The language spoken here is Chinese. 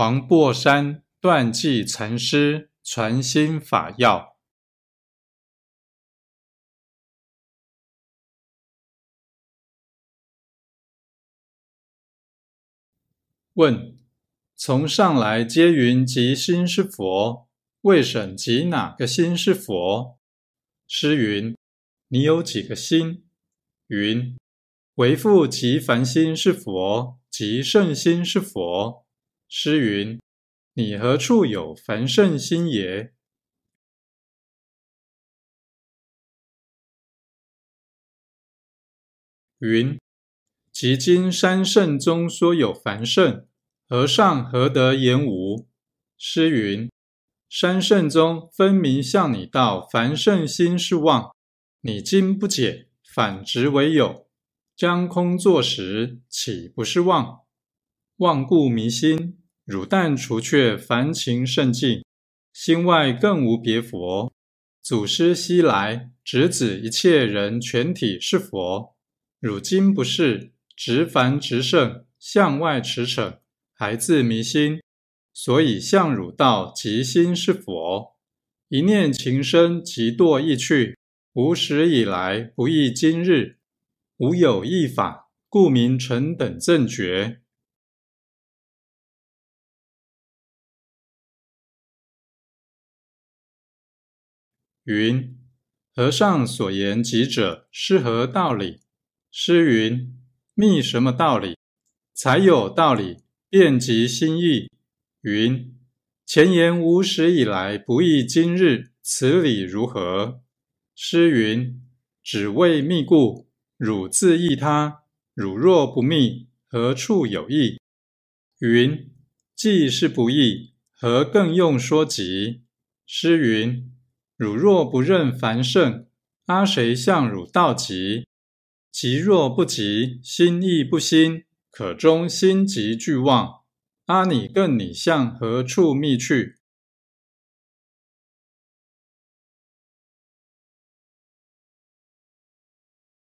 黄檗山断际禅师传心法要。问：从上来皆云即心是佛，未审即哪个心是佛？师云：你有几个心？云：为复即凡心是佛，即圣心是佛。诗云：“你何处有凡圣心也？”云：“即今三圣中说有凡圣，和尚何得言无？”诗云：“三圣中分明向你道凡圣心是妄，你今不解，反执为有，将空作实，岂不是妄？妄故迷心。”汝但除却凡情甚境，心外更无别佛。祖师昔来，直指一切人全体是佛。汝今不是，直凡直圣，向外驰骋，还自迷心，所以向汝道即心是佛。一念情生，即堕意去。无始以来，不异今日。无有异法，故名成等正觉。云和尚所言极者是何道理？诗云：密什么道理？才有道理，遍及心意。云前言无始以来，不异今日，此理如何？诗云：只为密故，汝自异他。汝若不密，何处有意？云既是不异，何更用说及？诗云。汝若不认凡圣，阿谁向汝道极？极若不及，心亦不心，可中心即俱忘。阿你更你向何处觅去？